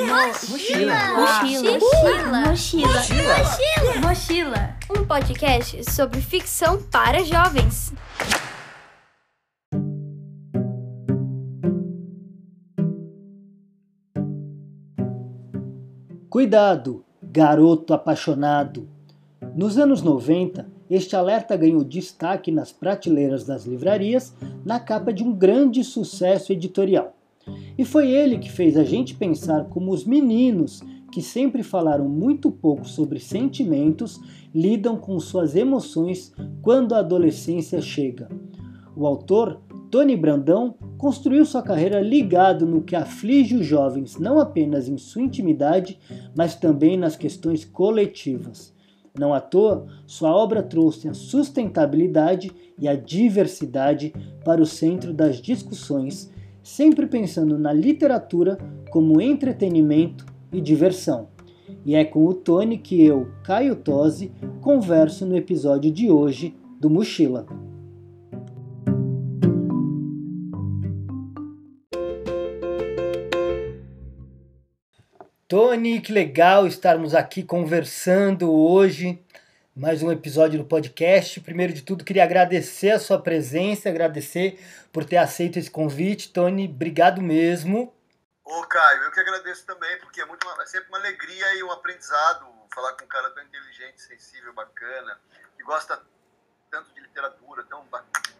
Mochila. Mochila. Mochila. Mochila. Mochila. Um podcast sobre ficção para jovens. Cuidado, garoto apaixonado! Nos anos 90, este alerta ganhou destaque nas prateleiras das livrarias na capa de um grande sucesso editorial. E foi ele que fez a gente pensar como os meninos, que sempre falaram muito pouco sobre sentimentos, lidam com suas emoções quando a adolescência chega. O autor, Tony Brandão, construiu sua carreira ligado no que aflige os jovens não apenas em sua intimidade, mas também nas questões coletivas. Não à toa, sua obra trouxe a sustentabilidade e a diversidade para o centro das discussões, sempre pensando na literatura como entretenimento e diversão. E é com o Tony que eu, Caio Tosi, converso no episódio de hoje do Mochila. Tony, que legal estarmos aqui conversando hoje. Mais um episódio do podcast. Primeiro de tudo, queria agradecer a sua presença, agradecer por ter aceito esse convite. Tony, obrigado mesmo. Ô, Caio, eu que agradeço também, porque é, muito uma, é sempre uma alegria e um aprendizado falar com um cara tão inteligente, sensível, bacana, que gosta tanto de literatura, tão,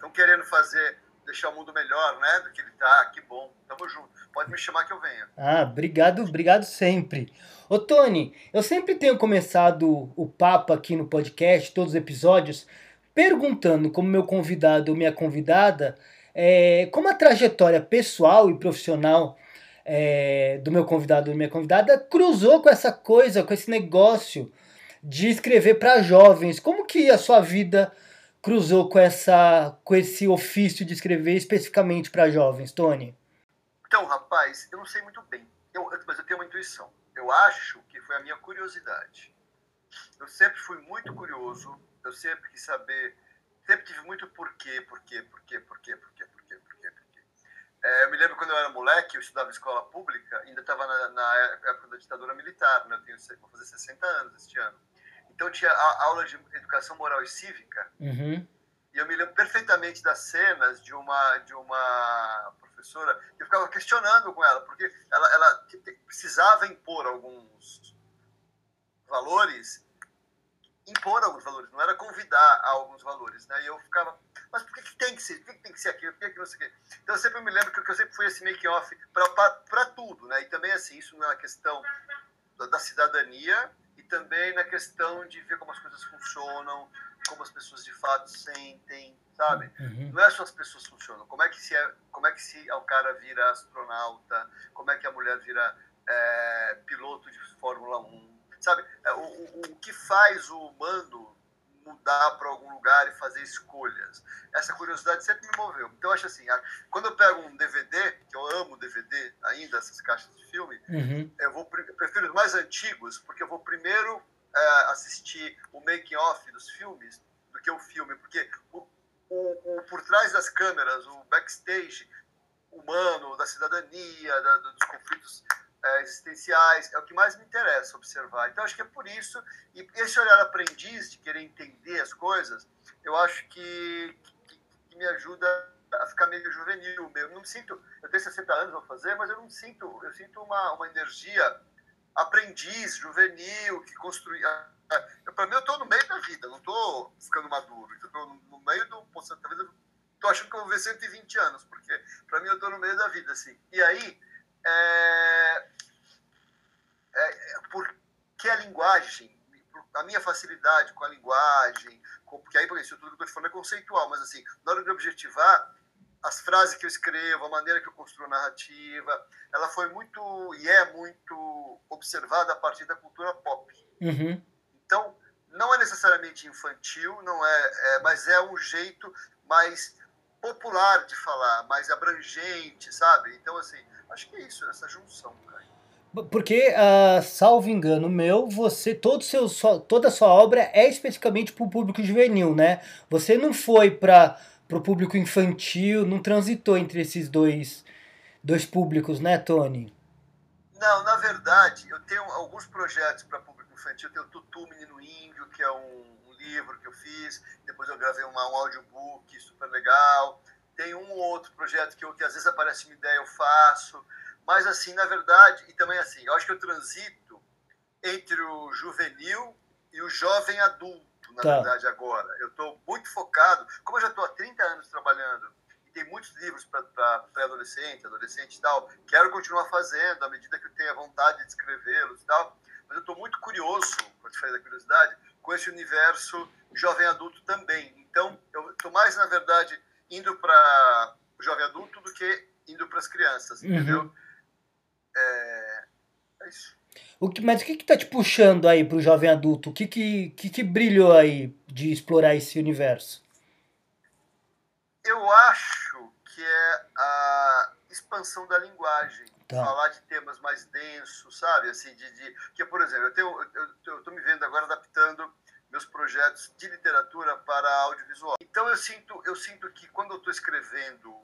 tão querendo fazer deixar o mundo melhor, né, do que ele tá. Que bom. Tamo junto. Pode me chamar que eu venha. Ah, obrigado, obrigado sempre. Ô Tony, eu sempre tenho começado o papo aqui no podcast, todos os episódios, perguntando como meu convidado ou minha convidada, é, como a trajetória pessoal e profissional é, do meu convidado ou minha convidada cruzou com essa coisa, com esse negócio de escrever para jovens. Como que a sua vida cruzou com essa com esse ofício de escrever especificamente para jovens, Tony? Então, rapaz, eu não sei muito bem, eu, mas eu tenho uma intuição. Eu acho que foi a minha curiosidade. Eu sempre fui muito curioso, eu sempre quis saber, sempre tive muito porquê, porquê, porquê, porquê, porquê, porquê, porquê, porquê. É, eu me lembro quando eu era moleque, eu estudava escola pública, ainda estava na, na, época da ditadura militar, né? eu tenho, vou fazer 60 anos este ano. Então tinha a aula de educação moral e cívica. Uhum. E eu me lembro perfeitamente das cenas de uma de uma professora. Eu ficava questionando com ela porque ela, ela precisava impor alguns valores, impor alguns valores. Não era convidar a alguns valores, né? E eu ficava, mas por que, que tem que ser? Por que, que tem que ser aquilo? Por que, que não sei o quê? Então eu sempre me lembro que eu sempre fui esse make off para tudo, né? E também assim isso não é uma questão da, da cidadania também na questão de ver como as coisas funcionam, como as pessoas de fato sentem, sabe? Uhum. Não é só as pessoas funcionam. Como é que se é, como é que se o cara vira astronauta? Como é que a mulher vira é, piloto de Fórmula 1? Sabe? É, o, o, o que faz o humano mudar para algum lugar e fazer escolhas. Essa curiosidade sempre me moveu. Então, eu acho assim, quando eu pego um DVD, que eu amo DVD ainda, essas caixas de filme, uhum. eu, vou, eu prefiro os mais antigos, porque eu vou primeiro é, assistir o making-off dos filmes do que o filme, porque o, o, o, por trás das câmeras, o backstage humano, da cidadania, da, dos conflitos é, existenciais, é o que mais me interessa observar. Então, acho que é por isso, e esse olhar aprendiz de querer entender as coisas, eu acho que, que, que me ajuda a ficar meio juvenil. Eu não me sinto, eu tenho 60 anos, vou fazer, mas eu não sinto, eu sinto uma, uma energia aprendiz, juvenil, que construi. Para mim, eu estou no meio da vida, não estou ficando maduro. Estou no meio do. Talvez eu estou achando que eu vou ver 120 anos, porque para mim eu estou no meio da vida, assim. E aí, é, é, porque a linguagem, a minha facilidade com a linguagem, com, porque aí, por isso, tudo que eu estou falando é conceitual, mas assim, na hora de objetivar, as frases que eu escrevo, a maneira que eu construo a narrativa, ela foi muito e é muito observada a partir da cultura pop. Uhum. Então, não é necessariamente infantil, não é, é, mas é um jeito mais popular de falar, mais abrangente, sabe? Então, assim, acho que é isso, essa junção, cara. Porque, uh, salvo engano meu, você todo seu, toda a sua obra é especificamente para o público juvenil, né? Você não foi para o público infantil, não transitou entre esses dois, dois públicos, né, Tony? Não, na verdade, eu tenho alguns projetos para público infantil. Eu tenho o Tutu Menino Índio, que é um, um, livro que eu fiz. Depois eu gravei uma, um audiobook super legal. Tem um ou outro projeto que, eu, que às vezes aparece uma ideia, eu faço. Mas, assim, na verdade, e também assim, eu acho que eu transito entre o juvenil e o jovem adulto, na tá. verdade, agora. Eu estou muito focado, como eu já estou há 30 anos trabalhando e tem muitos livros para pré-adolescente, adolescente e tal, quero continuar fazendo à medida que eu tenha vontade de escrevê-los e tal, mas eu estou muito curioso, para te fazer da curiosidade, com esse universo jovem adulto também. Então, eu estou mais, na verdade, indo para o jovem adulto do que indo para as crianças, uhum. entendeu? É, é isso. O que, mas o que está te puxando aí para o jovem adulto? O que, que, que, que brilhou aí de explorar esse universo? Eu acho que é a expansão da linguagem. Tá. Falar de temas mais densos, sabe? Assim, de, de que, por exemplo, eu tenho, eu estou me vendo agora adaptando meus projetos de literatura para audiovisual. Então eu sinto, eu sinto que quando eu estou escrevendo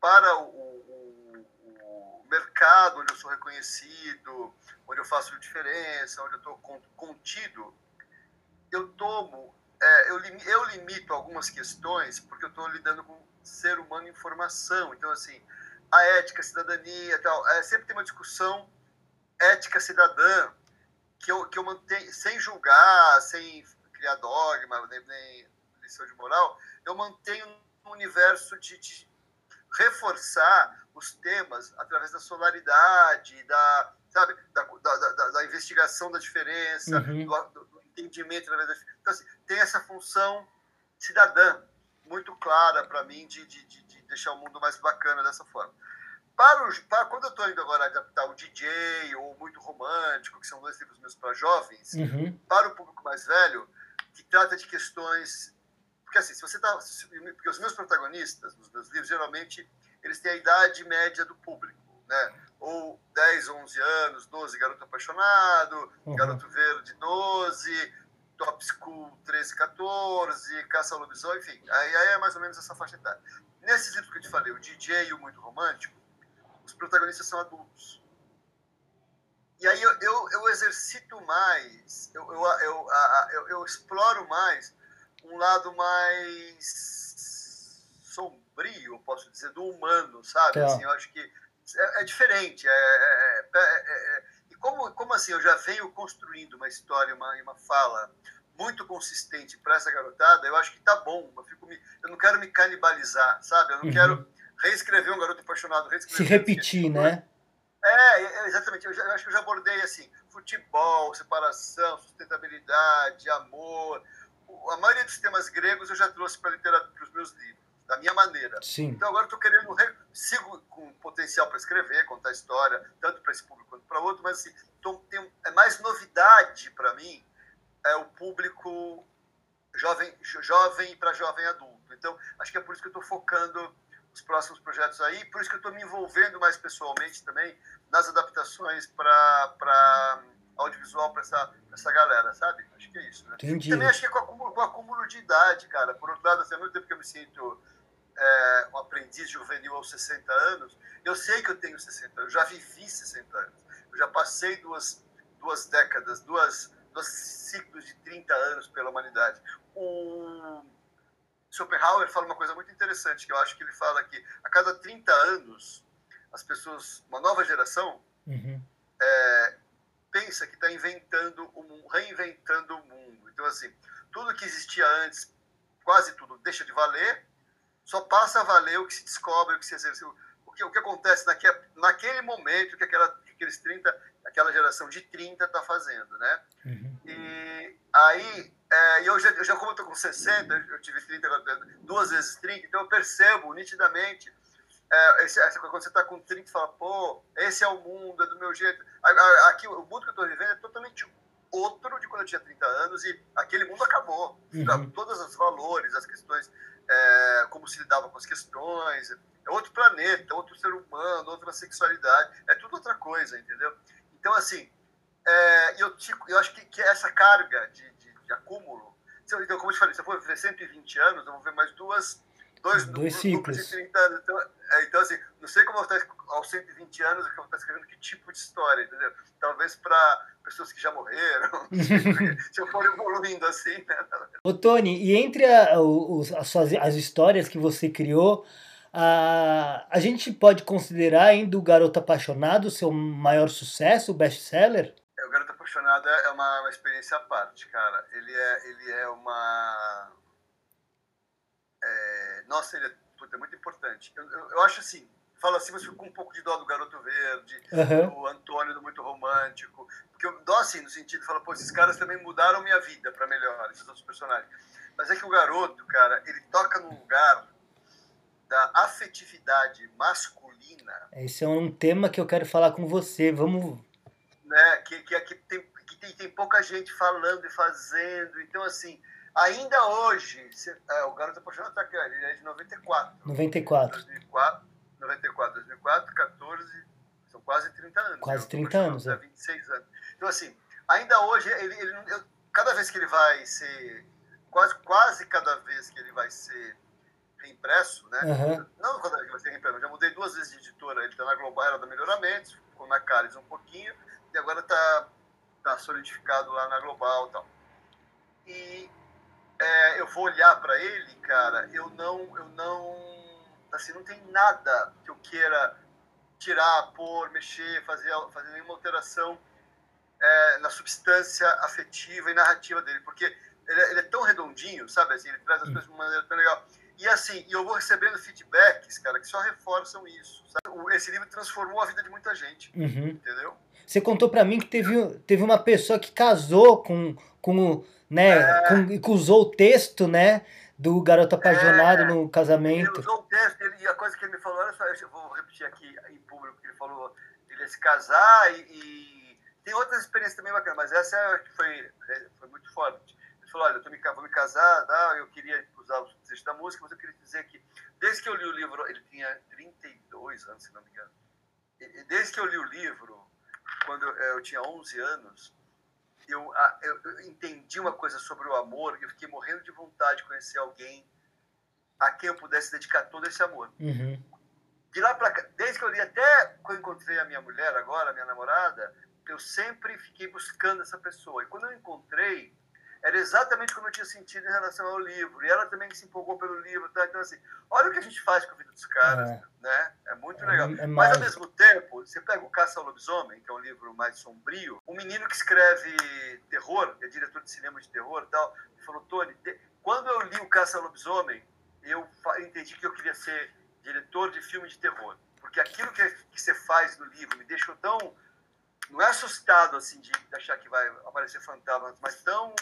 para o, o, o, mercado onde eu sou reconhecido, onde eu faço diferença, onde eu estou contido, eu tomo, é, eu, eu limito algumas questões porque eu estou lidando com ser humano em formação. Então assim, a ética, a cidadania, tal, é, sempre tem uma discussão ética cidadã que eu, que eu mantenho, sem julgar, sem criar dogma, nem, nem lição de moral, eu mantenho um universo de, de, reforçar os temas através da solaridade, da, sabe, da, da, da, da investigação da diferença, uhum. do, do, entendimento através da Então, assim, tem essa função cidadã muito clara para mim de, de, de deixar o mundo mais bacana dessa forma. Para, o, para quando eu estou indo agora adaptar o DJ ou Muito Romântico, que são dois livros meus para jovens, uhum. para o público mais velho, que trata de questões. Porque assim, se você está. Porque os meus protagonistas, nos meus livros, geralmente, eles têm a idade média do público, né? Ou 10, 11 anos, 12, garoto apaixonado, uhum. garoto verde, 12, top school 13, 14, caça ao lobisomem, enfim. Aí, aí é mais ou menos essa faixa etária. Nesses livros que eu te falei, o DJ e o Muito Romântico, os protagonistas são adultos. E aí eu, eu, eu exercito mais, eu, eu, eu, eu, eu exploro mais um lado mais sombrio, posso dizer, do humano, sabe? Assim, eu acho que é, é diferente. É, é, é, e como, como assim, eu já venho construindo uma história, uma, uma fala muito consistente para essa garotada, eu acho que tá bom. Eu, fico me, eu não quero me canibalizar, sabe? Eu não uhum. quero reescrever um garoto apaixonado, Se repetir, né? É, é, exatamente. Eu, já, eu, acho que eu já abordei assim: futebol, separação, sustentabilidade, amor. A maioria dos temas gregos eu já trouxe para literatura, os meus livros, da minha maneira. Sim. Então agora estou querendo, sigo com potencial para escrever, contar história, tanto para esse público quanto para outro, mas assim, tô, tem, é mais novidade para mim é o público jovem, jovem para jovem adulto. Então acho que é por isso que eu estou focando os próximos projetos aí, por isso que eu estou me envolvendo mais pessoalmente também nas adaptações para audiovisual para essa, essa galera, sabe? Acho que é isso, né? Entendi. Também acho que é com acúmulo, com acúmulo de idade, cara. Por outro lado, assim, ao mesmo tempo que eu me sinto é, um aprendiz juvenil aos 60 anos, eu sei que eu tenho 60 anos, eu já vivi 60 anos, eu já passei duas, duas décadas, duas, dois ciclos de 30 anos pela humanidade. O Schopenhauer fala uma coisa muito interessante, que eu acho que ele fala que a cada 30 anos, as pessoas, uma nova geração, uhum. é, pensa que está inventando o mundo, reinventando o mundo. Então, assim, tudo que existia antes, quase tudo, deixa de valer, só passa a valer o que se descobre, o que se exerceu, o que, o que acontece naquele, naquele momento que aquela, aqueles 30, aquela geração de 30 está fazendo, né? Uhum. E aí é, eu, já, eu já, como estou com 60, eu tive 30, duas vezes 30, então eu percebo nitidamente. É, esse, quando você está com 30, fala, pô, esse é o mundo, é do meu jeito. Aqui, o mundo que eu estou vivendo é totalmente outro de quando eu tinha 30 anos e aquele mundo acabou. Uhum. Todos os valores, as questões, é, como se lidava com as questões, é outro planeta, outro ser humano, outra sexualidade, é tudo outra coisa, entendeu? Então, assim, é, eu, eu acho que, que essa carga de, de acúmulo. Então, como eu te falei, se eu for viver 120 anos, eu vou ver mais duas, dois, Dois ciclos. de 30 anos. Então, é, então, assim, não sei como eu vou estar aos 120 anos, eu vou estar escrevendo que tipo de história, entendeu? Talvez para pessoas que já morreram, se eu for evoluindo assim, né? Ô Tony, e entre a- os- as, suas, as histórias que você criou, a, a gente pode considerar ainda o Garoto Apaixonado o seu maior sucesso, o best-seller? É, O Garoto Apaixonado é uma, uma experiência à parte, cara. Ele é, ele é uma. é, nossa, ele é, puta, é muito importante. Eu, eu, eu acho assim, falo assim, mas fico com um pouco de dó do Garoto Verde, Aham. do Antônio do Muito Romântico. Porque eu dó assim, no sentido de falar, pô, esses caras também mudaram minha vida para melhor, esses outros personagens. Mas é que o garoto, cara, ele toca num lugar da afetividade masculina Esse é um tema que eu quero falar com você. Vamos. Né? Que, que, que, tem, que tem, tem pouca gente falando e fazendo. Então, assim, ainda hoje, cê- é, o Garoto Apaixonado tá aqui, ele é de 94. 94. 2004, 94, 2004, 14, são quase 30 anos. Quase né? 30 anos, É. é. 26 anos. Então, assim, ainda hoje, ele, ele eu- cada vez que ele vai ser, quase, quase cada vez que ele vai ser reimpresso, né? Aham. Não quando ele vai ser reimpresso, eu já mudei duas vezes de editora, ele tá na Global, era da Melhoramentos, ficou na Caris um pouquinho, e agora tá, tá solidificado lá na Global e tal. E é, eu vou olhar para ele, cara, eu não, eu não, assim, não tem nada que eu queira tirar, pôr, mexer, fazer, fazer nenhuma alteração é, na substância afetiva e narrativa dele, porque ele, é- ele é tão redondinho, sabe, assim, ele traz as coisas de uma maneira tão legal. E assim, eu vou recebendo feedbacks, cara, que só reforçam isso. sabe? Esse livro transformou a vida de muita gente, Uhum. entendeu? Você contou pra mim que teve, teve uma pessoa que casou com, com né? Com, e que usou o texto, né? Do garoto apaixonado É. no Ele casamento. usou o texto, ele, e a coisa que ele me falou, olha só, eu vou repetir aqui em público, que ele falou, ele ia se casar e, e tem outras experiências também bacanas, mas essa é a que foi, foi muito forte. Ele falou, olha, eu me, vou me casar, tá? eu queria usar o texto da música, mas eu queria dizer que, desde que eu li o livro, ele tinha 32 anos, se não me engano, desde que eu li o livro, quando eu, eu tinha 11 anos, eu, eu, entendi uma coisa sobre o amor e eu fiquei morrendo de vontade de conhecer alguém a quem eu pudesse dedicar todo esse amor. Uhum. De lá pra cá, desde que eu li até quando eu encontrei a minha mulher agora, a minha namorada, eu sempre fiquei buscando essa pessoa. E quando eu encontrei, era exatamente como eu tinha sentido em relação ao livro. E ela também se empolgou pelo livro. Tá? Então, assim, olha o que a gente faz com a vida dos caras, É. né? É muito É- legal. é Mas, ao mesmo tempo, você pega o Caça ao Lobisomem, que é um livro mais sombrio, um menino que escreve terror, é diretor de cinema de terror e tal, falou, Tony, quando eu li o Caça ao Lobisomem, eu entendi que eu queria ser diretor de filme de terror. Porque aquilo que, que você faz no livro me deixou tão. Não é assustado, assim, de achar que vai aparecer fantasma, mas tão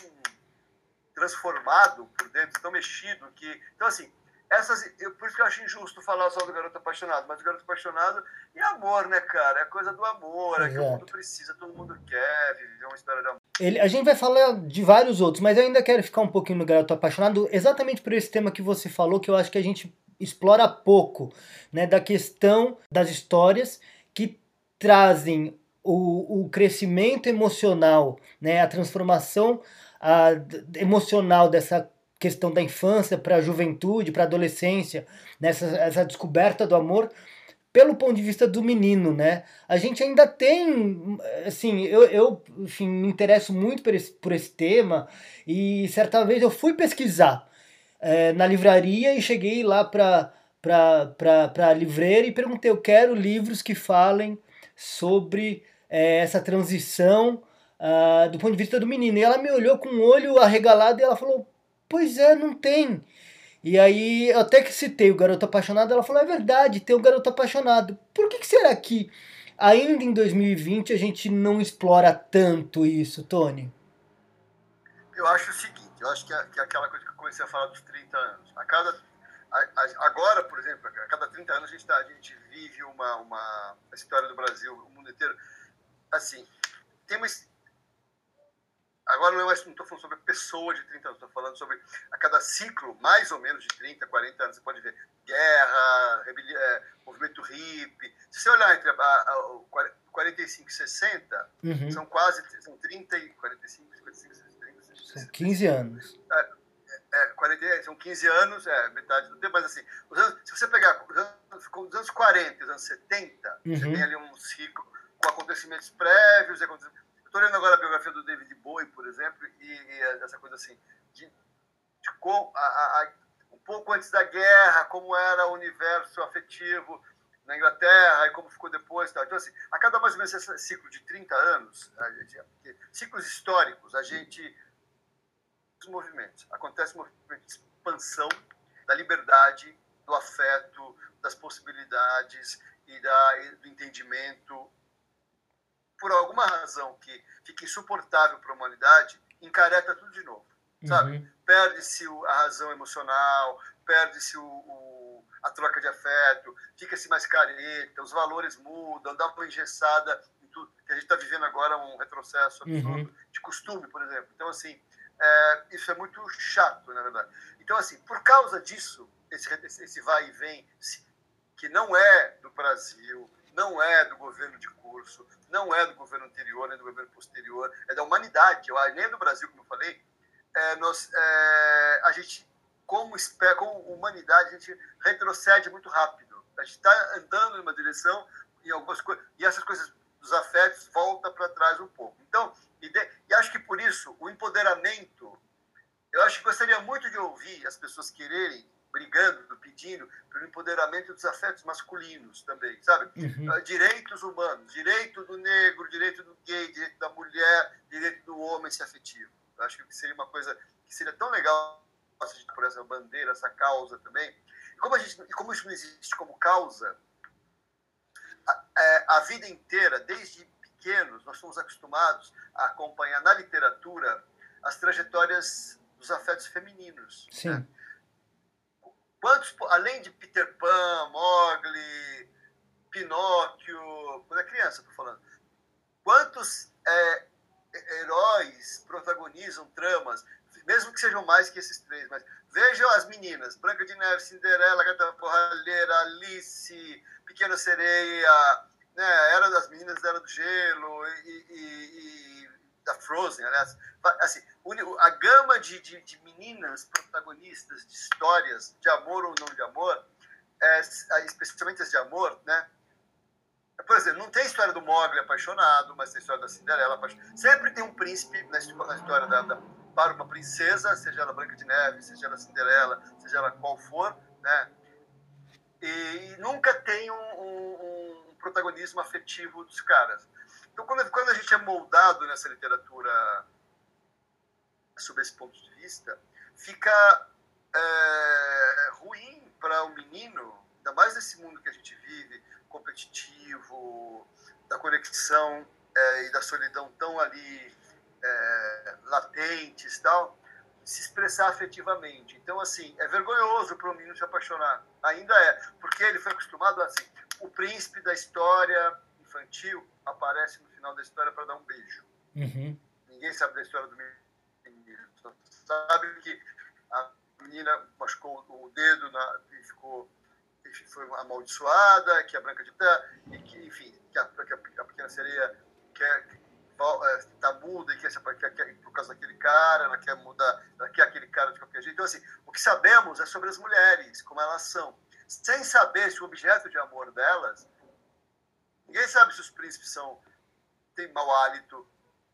transformado por dentro, tão mexido que. Então, assim, essas. Eu, por isso que eu acho injusto falar só do garoto apaixonado, mas o garoto apaixonado é amor, né, cara? É coisa do amor, é que o Exato. mundo precisa, todo mundo quer viver uma história de amor. Ele, a gente vai falar de vários outros, mas eu ainda quero ficar um pouquinho no Garoto Apaixonado, exatamente por esse tema que você falou, que eu acho que a gente explora pouco, né? Da questão das histórias que trazem o, o crescimento emocional, né? A transformação a, emocional dessa questão da infância para a juventude, para a adolescência, nessa essa descoberta do amor pelo ponto de vista do menino, né? A gente ainda tem, assim, eu, eu enfim, me interesso muito por esse, por esse tema e certa vez eu fui pesquisar eh, na livraria e cheguei lá para para a livreira e perguntei, eu quero livros que falem sobre eh, essa transição ah, do ponto de vista do menino. E ela me olhou com o olho arregalado e ela falou, pois é, não tem. E aí, eu até que citei o Garoto Apaixonado, ela falou, é verdade, tem o Garoto Apaixonado. Por que, que será que ainda em 2020 a gente não explora tanto isso, Tony? Eu acho o seguinte, eu acho que é, que é aquela coisa que eu comecei a falar dos 30 anos. A cada, agora, por exemplo, a cada 30 anos a gente, tá, a gente vive uma, uma a história do Brasil, o mundo inteiro. Assim, tem uma. Agora não, é estou falando sobre pessoa de 30 anos, estou falando sobre a cada ciclo, mais ou menos de 30, 40 anos. Você pode ver guerra, rebeli- é, movimento hippie. Se você olhar entre a, a, o 45 e 60, Uhum. são quase são 30 e 45, 55, 60, São 15 anos. é, 40, são 15 anos, é metade do tempo, mas assim, anos, se você pegar os anos, os anos 40 os anos 70, uhum. você tem ali um ciclo com acontecimentos prévios. Estou lendo agora a biografia do David Bowie, por exemplo, e, e essa coisa assim, de, de como, a, a, um pouco antes da guerra, como era o universo afetivo na Inglaterra e como ficou depois. Tal. Então, assim, a cada mais ou menos esse ciclo de 30 anos, ciclos históricos, a gente movimentos. Acontece um movimento de expansão da liberdade, do afeto, das possibilidades e da, do entendimento. Por alguma razão que fica insuportável para a humanidade, encareta tudo de novo, sabe? Uhum. Perde-se a razão emocional, perde-se o, o, a troca de afeto, fica-se mais careta, os valores mudam, dá uma engessada em tudo. Que a gente está vivendo agora um retrocesso absurdo uhum. de costume, por exemplo. Então, assim, é, isso é muito chato, na verdade. Então, assim, por causa disso, esse, esse vai e vem, que não é do Brasil, não é do governo de curso, não é do governo anterior, nem do governo posterior, é da humanidade, nem do Brasil, como eu falei, é, nós, é, a gente, como, como humanidade, a gente retrocede muito rápido. A gente está andando em uma direção e algumas coisas, e essas coisas dos afetos volta para trás um pouco. Então, e, de, e acho que por isso, o empoderamento, eu acho que gostaria muito de ouvir as pessoas quererem, brigando, pedindo pelo empoderamento dos afetos masculinos também, sabe? Uhum. Ah, direitos humanos, direito do negro, direito do gay, direito da mulher, direito do homem se afetivo. Eu acho que seria uma coisa que seria tão legal a por essa bandeira, essa causa também. E como, a gente, como isso não existe como causa, a, é, a vida inteira, desde pequenos, nós somos acostumados a acompanhar na literatura as trajetórias dos afetos femininos. Sim. Né? Quantos, além de Peter Pan, Mowgli, Pinóquio, quando é criança, estou falando, quantos é, heróis protagonizam tramas, mesmo que sejam mais que esses três, mas vejam as meninas, Branca de Neve, Cinderela, Gata Porralheira, Alice, Pequena Sereia, né, Era das Meninas Era do Gelo e, e, e da Frozen, aliás. Assim, a gama de, de, de, meninas protagonistas de histórias de amor ou não de amor, é, especialmente as de amor, né? Por exemplo, não tem a história do Mogli apaixonado, mas tem a história da Cinderela apaixonada. Sempre tem um príncipe na história da, da, para uma princesa, seja ela Branca de Neve, seja ela Cinderela, seja ela qual for, né? E nunca tem um, um protagonismo afetivo dos caras. Então, quando, quando a gente é moldado nessa literatura sob esse ponto de vista, fica é, ruim para o um menino, ainda mais nesse mundo que a gente vive, competitivo, da conexão é, e da solidão tão ali é, latentes tal, se expressar afetivamente. Então, assim, é vergonhoso para o menino se apaixonar. Ainda é, porque ele foi acostumado a, assim, o príncipe da história infantil aparece no final da história para dar um beijo. Uhum. Ninguém sabe da história do menino. Só sabe que a menina machucou o dedo na, e ficou foi amaldiçoada, que a Branca de Terra, e que, enfim, que a, que a, pequena sereia quer está é, muda e quer, quer, quer, por causa daquele cara, ela quer mudar, ela quer aquele cara de qualquer jeito. Então, assim, o que sabemos é sobre as mulheres, como elas são sem saber se o objeto de amor delas. Ninguém sabe se os príncipes são têm mau hálito.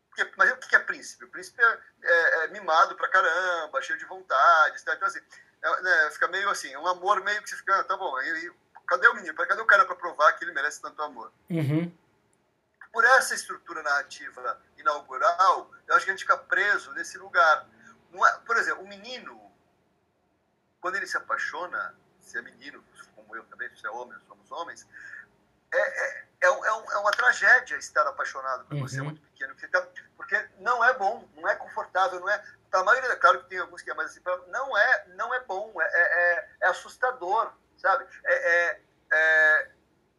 Porque, mas o que é príncipe? O príncipe é, é, é mimado pra caramba, cheio de vontade. Tá? Então, assim, é, né, fica meio assim, um amor meio que você fica, ah, tá bom, e, e, cadê o menino? Cadê o cara para provar que ele merece tanto amor? Uhum. Por essa estrutura narrativa inaugural, eu acho que a gente fica preso nesse lugar. É, por exemplo, o menino, quando ele se apaixona, se é menino, como eu também, se é homem, somos homens, é, é, é, um, é, uma tragédia estar apaixonado por uhum. você muito pequeno, porque, tá, porque não é bom, não é confortável, não é. Para maioria, claro que tem alguns que é mais assim, não é, não é bom, é, é, é assustador, sabe? É, é,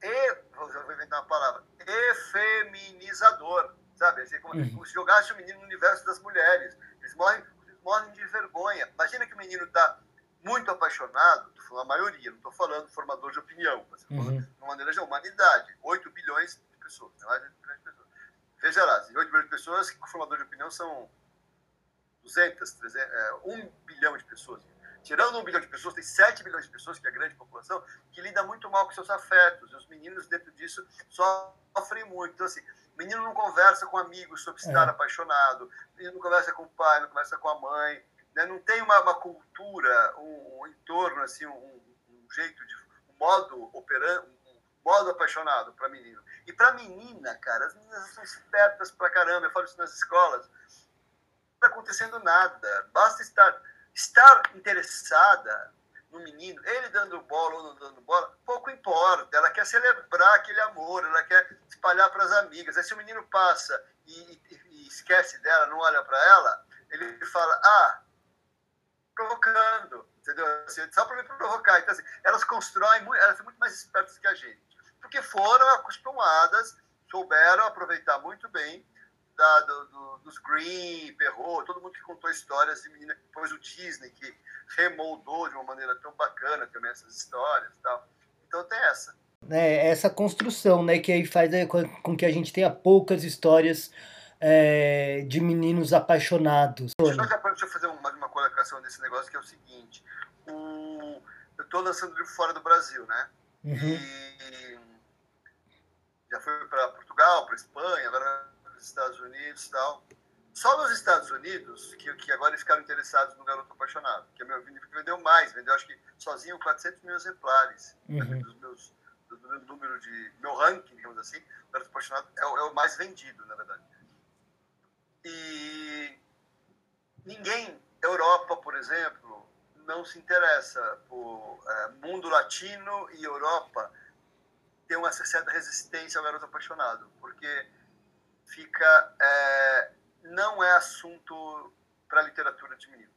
e, vou inventar uma palavra, efeminizador, sabe? Assim, como, uhum. se jogasse o menino no universo das mulheres. Eles morrem, eles morrem de vergonha. Imagina que o menino está muito apaixonado, estou falando a maioria, não estou falando formador de opinião, mas uhum. de uma maneira de humanidade, 8 bilhões de pessoas, mais de 8 bilhões de pessoas. Veja lá, 8 bilhões de pessoas, que formador de opinião são 200, 300, é, 1 bilhão de pessoas. Tirando um bilhão de pessoas, tem 7 bilhões de pessoas, que é a grande população, que lida muito mal com seus afetos. E os meninos, dentro disso, sofrem muito. Então, assim, o menino não conversa com amigos sobre estar é. apaixonado, o menino não conversa com o pai, não conversa com a mãe, né? não tem uma, uma cultura, um, um, entorno, assim, um, um, jeito de. um modo operando, um modo apaixonado para menino. E para menina, cara, as meninas são espertas pra caramba, eu falo isso nas escolas. Não está acontecendo nada, basta estar, estar interessada no menino, ele dando bola ou não dando bola, pouco importa. Ela quer celebrar aquele amor, ela quer espalhar para as amigas. Aí se o menino passa e, e, e esquece dela, não olha para ela, ele fala: Ah, provocando, entendeu? Assim, só para me provocar. Então, assim, elas constroem, elas são muito mais espertas que a gente, porque foram acostumadas, souberam aproveitar muito bem da, do, do, dos Green, Perrault, todo mundo que contou histórias de menina, depois o Disney, que remoldou de uma maneira tão bacana também essas histórias e tal. Então tem essa. É, essa construção, né, que aí faz é, com que a gente tenha poucas histórias é, de meninos apaixonados. Deixa eu, fazer uma, uma colocação desse negócio que é o seguinte. O, eu estou lançando livro fora do Brasil, né? Uhum. E já fui para Portugal, para Espanha, agora para os Estados Unidos e tal. Só nos Estados Unidos, que, que agora eles ficaram interessados no Garoto Apaixonado, que é meu livro que vendeu mais, vendeu acho que sozinho 400 mil exemplares uhum. dos meus, do, do, meu número de. meu ranking, digamos assim, Garoto Apaixonado é, é o mais vendido, na verdade. E ninguém, Europa, por exemplo, não se interessa por é, mundo latino e Europa tem uma certa resistência ao garoto apaixonado, porque fica é, não é assunto para literatura de menino.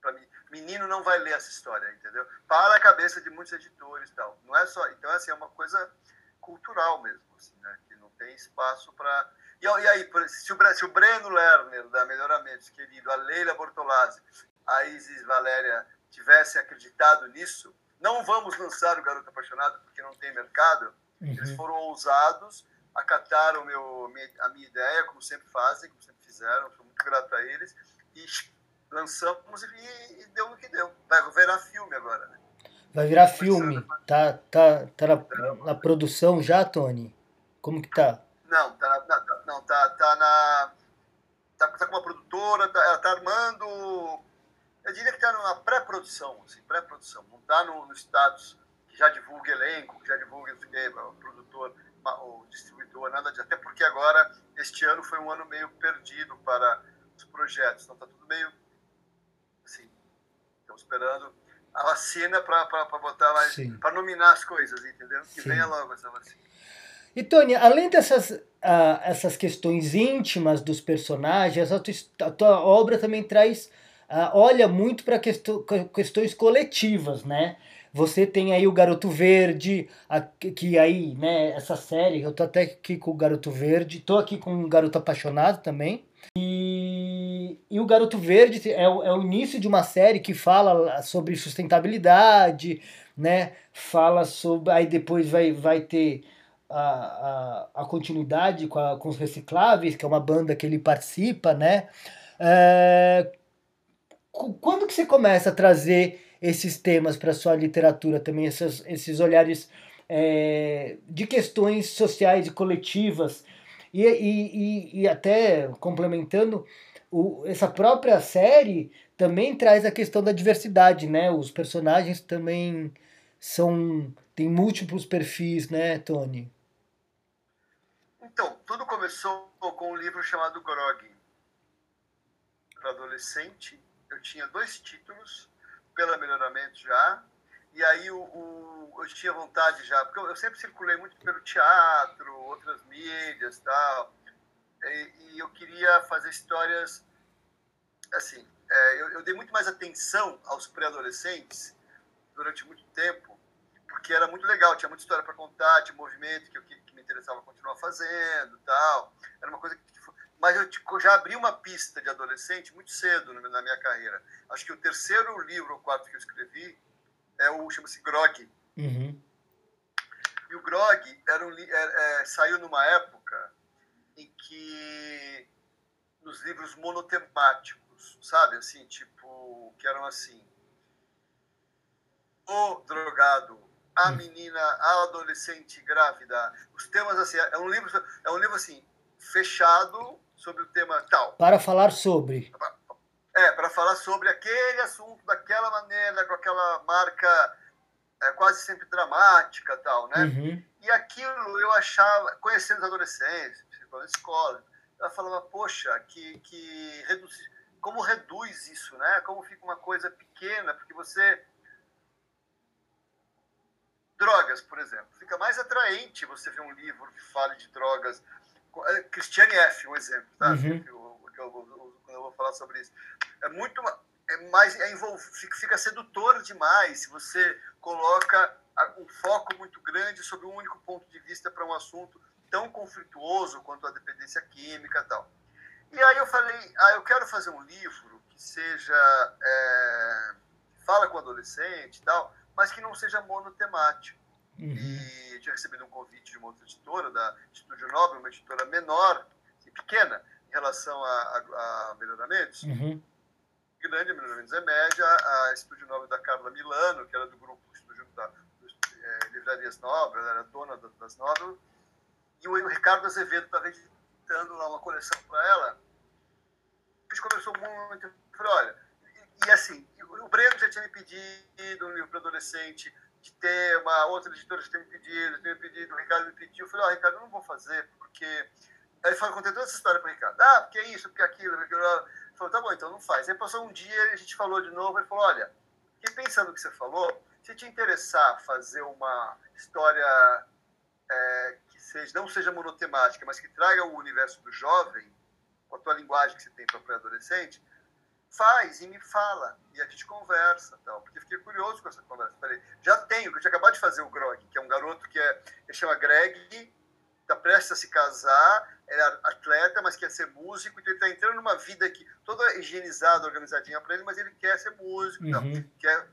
Para mim, menino não vai ler essa história, entendeu? Para a cabeça de muitos editores, tal. Não é só, então assim, é uma coisa cultural mesmo, assim, né? Que não tem espaço para e, e, aí, se o, se o Breno Lerner da Melhoramentos, querido, a Leila Bortolazzi, a Isis Valéria tivessem acreditado nisso, não vamos lançar o Garoto Apaixonado porque não tem mercado. Uhum. Eles foram ousados, acataram meu, a minha ideia, como sempre fazem, como sempre fizeram, sou muito grato a eles, e lançamos e, e deu no que deu. Vai virar filme agora, né? Vai virar filme. Tá, tá, tá na, na, produção já, Tony? Como que tá? Não, tá, na. Tá, tá com uma produtora, tá, ela tá armando. Eu diria que tá numa pré-produção, assim, pré-produção. Não tá no, no status que já divulga elenco, que já divulga o produtor o distribuidor, nada disso. Até porque agora, este ano foi um ano meio perdido para os projetos. Então, está tudo meio assim. Estamos esperando a vacina para botar mais. para nominar as coisas, entendeu? Que Sim. venha logo essa vacina. E Tony, além dessas uh, essas questões íntimas dos personagens, a tua, a tua obra também traz, uh, olha muito para questões coletivas, né? Você tem aí o Garoto Verde, a, que aí, né, essa série, eu tô até aqui com o Garoto Verde, tô aqui com o Garoto Apaixonado também. E, e o Garoto Verde é o, é o início de uma série que fala sobre sustentabilidade, né? Fala sobre. Aí depois vai, vai ter a, a, continuidade com, a, com os Recicláveis, que é uma banda que ele participa, né? É, quando que você começa a trazer esses temas para sua literatura também, esses, olhares é, de questões sociais e coletivas. E, e, e, até complementando, o, essa própria série também traz a questão da diversidade, né? Os personagens também são têm múltiplos perfis, né, Tony? Então, tudo começou com um livro chamado Grog. Para adolescente, eu tinha dois títulos pela Melhoramento já. E aí o, o, eu tinha vontade já, porque eu, eu, sempre circulei muito pelo teatro, outras mídias tal, e, e eu queria fazer histórias assim. É, eu, eu, dei muito mais atenção aos pré-adolescentes durante muito tempo, porque era muito legal, tinha muita história para contar, tinha movimento que, eu, que, me interessava continuar fazendo tal. Era uma coisa que mas eu tipo, já abri uma pista de adolescente muito cedo na minha carreira. Acho que o terceiro livro ou quarto que eu escrevi é o chama-se Grog. Uhum. E o Grog era um, é, é, saiu numa época em que nos livros monotemáticos sabe? Assim, tipo, que eram assim. O drogado, a hum. menina, a adolescente grávida. Os temas assim, é um livro, é um livro assim, fechado sobre o tema tal. Para falar sobre. É, para falar sobre aquele assunto daquela maneira, com aquela marca é, quase sempre dramática tal, né? Uhum. E aquilo eu achava, conhecendo os adolescentes, na escola, ela falava, poxa, que, que reduz, como reduz isso, né? Como fica uma coisa pequena, porque você drogas, por exemplo, fica mais atraente você ver um livro que fale de drogas. É, Christiane F, um exemplo, tá? Uhum. Eu, eu, eu, eu, vou falar sobre isso. É muito é mais é fica sedutor demais se você coloca um foco muito grande sobre um único ponto de vista para um assunto tão conflituoso quanto a dependência química e tal. E aí eu falei, ah, eu quero fazer um livro que seja é, fala com adolescente e tal, mas que não seja monotemático. Uhum. E eu tinha recebido um convite de uma outra editora, da Estúdio Nobre, uma editora menor e pequena em relação a, a, a melhoramentos. Uhum grande, menos é média, a Estúdio Nobre da Carla Milano, que era do grupo Estúdio da é, Livrarias Nobre, ela era dona das Nobre, e o Ricardo Azevedo estava editando lá uma coleção para ela. A gente conversou muito, eu falei, olha, e, assim, o Breno já tinha me pedido um livro para adolescente, de ter uma outra editora já tinha me pedido, tinha me pedido, o Ricardo me pediu, eu falei, ó, oh, Ricardo, eu não vou fazer, porque... Aí ele falou, contei toda essa história para o Ricardo, ah, porque é isso, porque é aquilo, porque aquilo. Falou, tá bom, então não faz. Aí passou um dia, a gente falou de novo, ele falou, olha, fiquei pensando no que você falou, se te interessar fazer uma história é, que seja, não seja monotemática, mas que traga o universo do jovem, com a tua linguagem que você tem para pré-adolescente, faz e me fala, e a gente conversa, tal, porque fiquei curioso com essa conversa. Falei, já tenho, que eu tinha acabado de fazer o Grog, que é um garoto que é, ele chama Greg, está prestes a se casar, é atleta, mas quer ser músico, então ele está entrando numa vida que toda higienizada, organizadinha para ele, mas ele quer ser músico, uhum. não, quer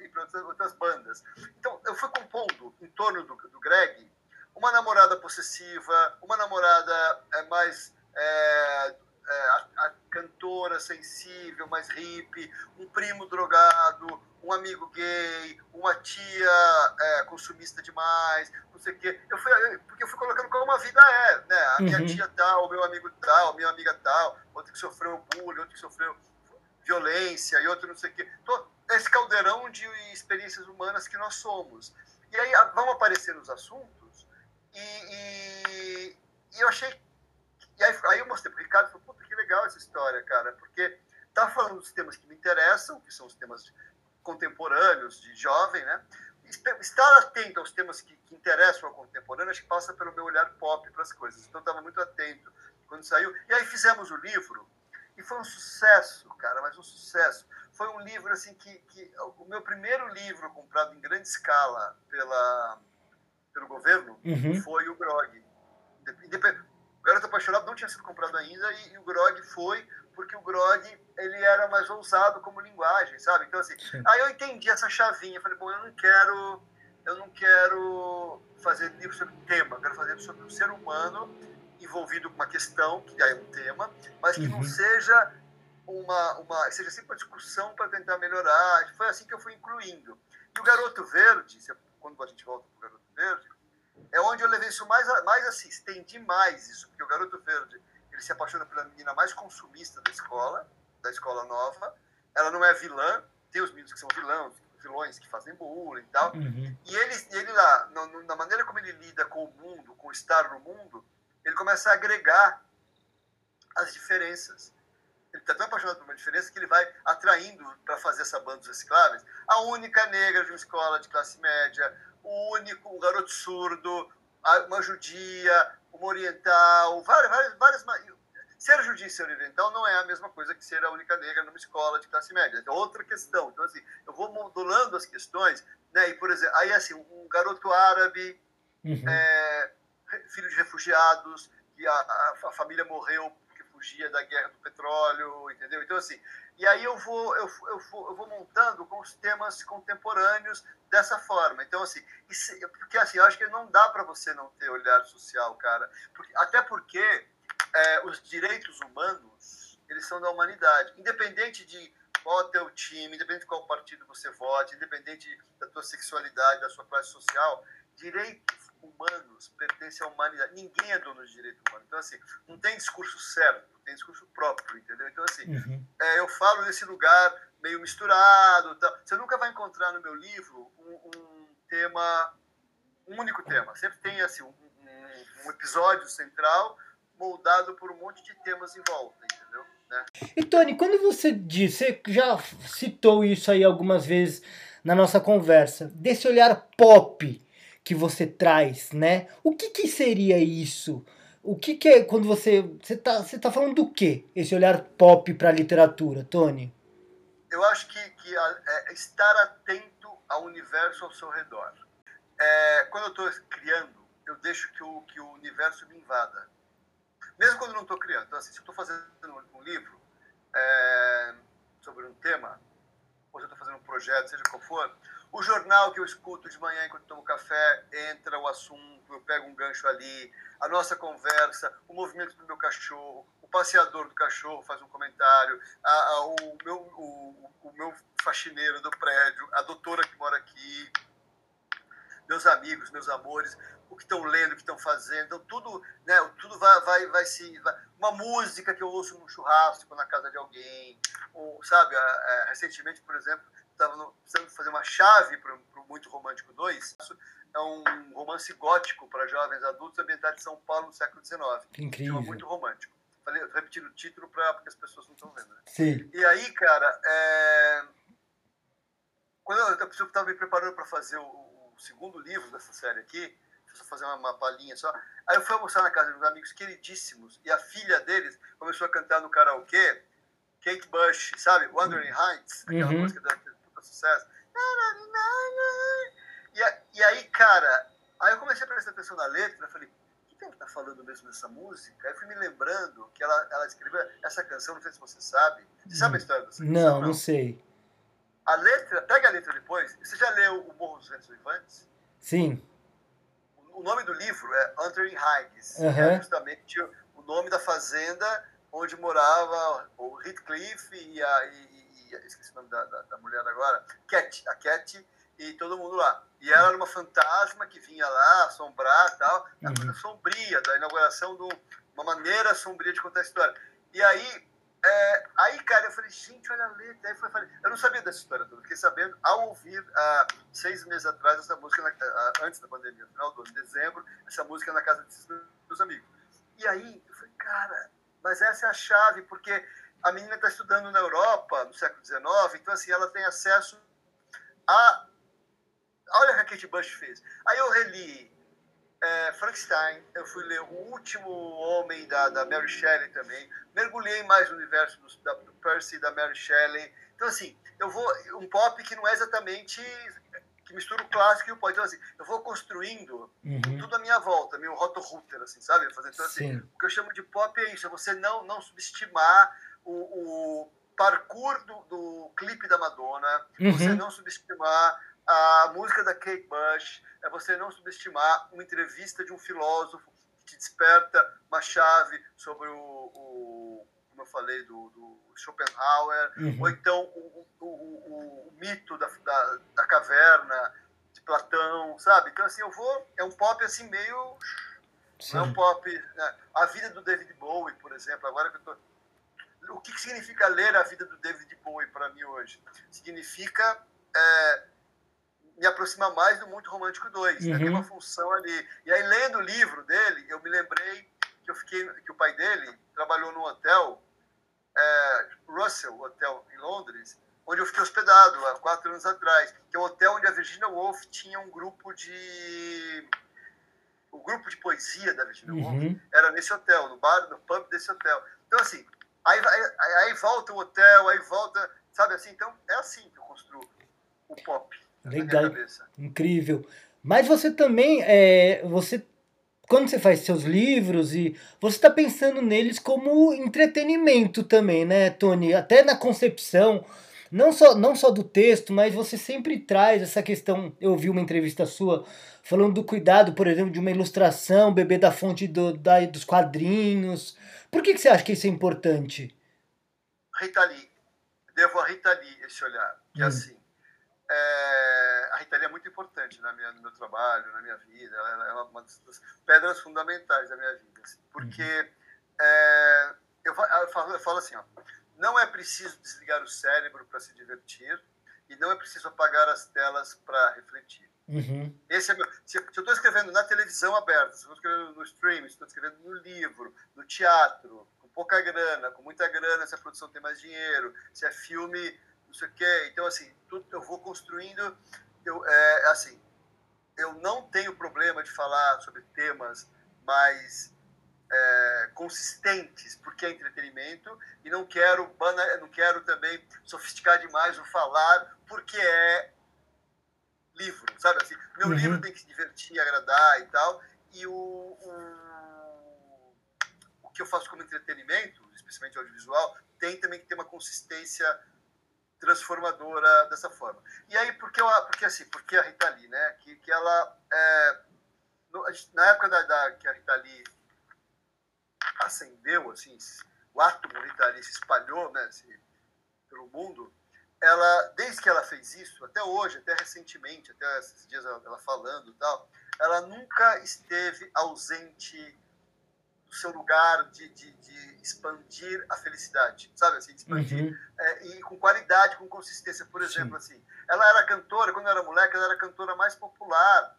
ir para outras, outras, bandas. Então, eu fui compondo em torno do, do Greg uma namorada possessiva, uma namorada é, mais é, é, a, a, cantora sensível, mais hippie, um primo drogado, um amigo gay, uma tia é, consumista demais, não sei o quê. Eu fui, porque eu fui colocando como a vida é, né? A minha uhum. tia tal, o meu amigo tal, a minha amiga tal, outro que sofreu bullying, outro que sofreu violência e outro não sei o quê. Esse caldeirão de experiências humanas que nós somos. E aí vão aparecer nos assuntos e, e, e eu achei e aí, aí eu mostrei para o Ricardo e falei, puta, que legal essa história, cara, porque tá falando dos temas que me interessam, que são os temas contemporâneos, de jovem, né? Estar atento aos temas que, que interessam ao contemporâneo, acho que passa pelo meu olhar pop para as coisas. Então, eu estava muito atento quando saiu. E aí fizemos o livro, e foi um sucesso, cara, mas um sucesso. Foi um livro, assim, que, que o meu primeiro livro comprado em grande escala pela, pelo governo uhum. foi o Grog. O Garoto Apaixonado não tinha sido comprado ainda e, e, o Grog foi porque o Grog ele era mais ousado como linguagem, sabe? Então assim, Sim. aí eu entendi essa chavinha, falei, bom, eu não quero eu não quero fazer livro sobre tema, eu quero fazer sobre um ser humano envolvido com uma questão, que é um tema, mas que uhum. não seja uma, uma seja sempre uma discussão para tentar melhorar. Foi assim que eu fui incluindo. E o Garoto Verde, quando a gente volta para o Garoto Verde, é onde eu levei isso mais, mais assim, estendi mais isso, porque o garoto verde, ele se apaixona pela menina mais consumista da escola, da escola nova, ela não é vilã, tem os meninos que são vilões, vilões que fazem bullying e tal, uhum. e ele, ele lá, na maneira como ele lida com o mundo, com o estar no mundo, ele começa a agregar as diferenças. Ele está tão apaixonado por uma diferença que ele vai atraindo para fazer essa banda dos recicláveis a única negra de uma escola de classe média, o único, um garoto surdo, uma judia, uma oriental, várias, várias, várias Ser judia e ser oriental não é a mesma coisa que ser a única negra numa escola de classe média. É outra questão. Então, assim, eu vou modulando as questões, né? E, por exemplo, aí, assim, um garoto árabe, uhum. é, filho de refugiados, que a, a, a família morreu fugia da guerra do petróleo, entendeu? Então, assim, e aí eu vou, eu, eu, vou, eu vou montando com os temas contemporâneos dessa forma. Então, assim, isso, porque assim, eu acho que não dá para você não ter olhar social, cara. Porque, até porque é, os direitos humanos, eles são da humanidade. Independente de qual é o teu time, independente de qual partido você vote, independente da tua sexualidade, da sua classe social, direitos humanos pertencem à humanidade. Ninguém é dono de direito humano. Então, assim, não tem discurso certo, tem discurso próprio, entendeu? Então, assim, uhum. é, eu falo nesse lugar meio misturado. Tá? Você nunca vai encontrar no meu livro um, um tema, um único tema. Sempre tem, assim, um, um, um episódio central moldado por um monte de temas em volta, entendeu? Né? E Tony, quando você disse, você já citou isso aí algumas vezes na nossa conversa, desse olhar pop que você traz, né? O que, que seria isso? O que, que é quando você. Você tá, você tá falando do que? Esse olhar pop para a literatura, Tony? Eu acho que, que é estar atento ao universo ao seu redor. É, quando eu estou criando, eu deixo que o, que o universo me invada. Mesmo quando eu não estou criando. Então, assim, se eu estou fazendo um livro é, sobre um tema, ou se eu estou fazendo um projeto, seja qual for, o jornal que eu escuto de manhã enquanto tomo café, entra o assunto, eu pego um gancho ali, a nossa conversa, o movimento do meu cachorro, o passeador do cachorro faz um comentário, a, a, o, meu, o, o meu faxineiro do prédio, a doutora que mora aqui, meus amigos, meus amores, o que estão lendo, o que estão fazendo, então tudo, né, tudo vai, vai, vai se, vai, uma música que eu ouço num churrasco na casa de alguém, ou sabe, é, recentemente, por exemplo, estava precisando fazer uma chave para o Muito Romântico 2. É um romance gótico para jovens adultos ambientado em São Paulo no século XIX. Incrível. Chama Muito Romântico. Falei, repetindo o título para porque as pessoas não estão vendo. Né? Sim. E aí, cara, é... quando eu estava me preparando para fazer o, o, segundo livro dessa série aqui, só fazer uma, uma palhinha só. Aí eu fui almoçar na casa de uns amigos queridíssimos e a filha deles começou a cantar no karaokê Kate Bush, sabe? Wandering Heights, aquela uhum. música da sucesso. E, e aí, cara, aí eu comecei a prestar atenção na letra, falei, o que ele tá falando mesmo nessa música? Aí fui me lembrando que ela, ela escreveu essa canção, não sei se você sabe. Você sabe a história dessa canção? Não, não, não sei. A letra, pega a letra depois. Você já leu O Morro dos Ventos Vivantes? Sim. O nome do livro é Entering Heights, uhum. é justamente o nome da fazenda onde morava o Heathcliff e a, e, esqueci o nome da, da, da, mulher agora, Cat, a Cat e todo mundo lá. E ela era uma fantasma que vinha lá assombrar tal, uma uhum. coisa sombria, da inauguração de uma maneira sombria de contar a história. E aí, é, aí cara, eu falei, gente, olha a letra. Aí foi, falei, eu não sabia dessa história toda, fiquei sabendo ao ouvir, há seis meses atrás, essa música, na, antes da pandemia, no final do ano, de dezembro, essa música na casa desses meus amigos. E aí, eu falei, cara, mas essa é a chave, porque a menina está estudando na Europa, no século XIX, então, assim, ela tem acesso a... Olha o que a Kate Bush fez. Aí eu reli é, Frankenstein, eu fui ler O Último Homem, da, da Mary Shelley também, mergulhei mais no universo do, da, do Percy, da Mary Shelley. Então, assim, eu vou... Um pop que não é exatamente que mistura o clássico e o pop. Então, assim, eu vou construindo uhum. tudo à minha volta, meio roto-router, assim, sabe? Fazer, então, assim, o que eu chamo de pop é isso, é você não, não subestimar o, o parkour do, do, clipe da Madonna, uhum. você não subestimar a música da Kate Bush, é você não subestimar uma entrevista de um filósofo que te desperta uma chave sobre o, o como eu falei, do, do Schopenhauer, uhum. ou então o, o, o, o mito da, da, da, caverna de Platão, sabe? Então, assim, eu vou... É um pop, assim, meio... Sim. Não é um pop... Né? A vida do David Bowie, por exemplo, agora que eu tô o que significa ler a vida do David Bowie para mim hoje? Significa é, me aproximar mais do Muito Romântico 2. Uhum. Né? Tem uma função ali. E aí, lendo o livro dele, eu me lembrei que eu fiquei, que o pai dele trabalhou num hotel, é, Russell Hotel, em Londres, onde eu fiquei hospedado há quatro anos atrás, que é um hotel onde a Virginia Woolf tinha um grupo de o grupo de poesia da Virginia uhum. Woolf era nesse hotel, no bar, no pub desse hotel. Então assim, Aí, aí, aí, volta o hotel, aí volta, sabe assim? Então é assim que eu construo o pop. Legal, incrível. Mas você também, é, você quando você faz seus livros e você está pensando neles como entretenimento também, né, Tony? Até na concepção, não só, não só do texto, mas você sempre traz essa questão. Eu vi uma entrevista sua falando do cuidado, por exemplo, de uma ilustração, beber da fonte do, da, dos quadrinhos. Por que, que você acha que isso é importante? Rita Lee. Devo a Rita Lee esse olhar, que é Hum. assim. é, a Rita Lee é muito importante na minha, no meu trabalho, na minha vida. Ela, ela é uma das pedras fundamentais da minha vida. assim, porque é, fa- eu falo, eu falo assim: ó, não é preciso desligar o cérebro para se divertir e não é preciso apagar as telas para refletir. Uhum. Esse é meu, se, se eu estou escrevendo na televisão aberta, se eu estou escrevendo no streaming, se eu estou escrevendo no livro, no teatro, com pouca grana, com muita grana, se a produção tem mais dinheiro, se é filme, não sei o quê. Então, assim, tudo, eu vou construindo. Eu, é, assim, eu não tenho problema de falar sobre temas mais é, consistentes, porque é entretenimento, e não quero, bana- não quero também sofisticar demais o falar, porque é livro, sabe? Assim, meu Uhum. livro tem que se divertir, agradar e tal. E o, o, o que eu faço como entretenimento, especialmente audiovisual, tem também que ter uma consistência transformadora dessa forma. E aí, porque, eu, porque assim, porque a Rita Lee, né? Que, que ela, é, no- na época da, da- que a Rita Lee acendeu, assim, o átomo Lee se espalhou, né? assim, pelo mundo, ela, desde que ela fez isso, até hoje, até recentemente, até esses dias ela, ela falando e tal, ela nunca esteve ausente do seu lugar de, de, de expandir a felicidade, sabe assim, expandir Uhum. é, e com qualidade, com consistência. Por exemplo, assim, ela era cantora, quando era moleque, ela era a cantora mais popular,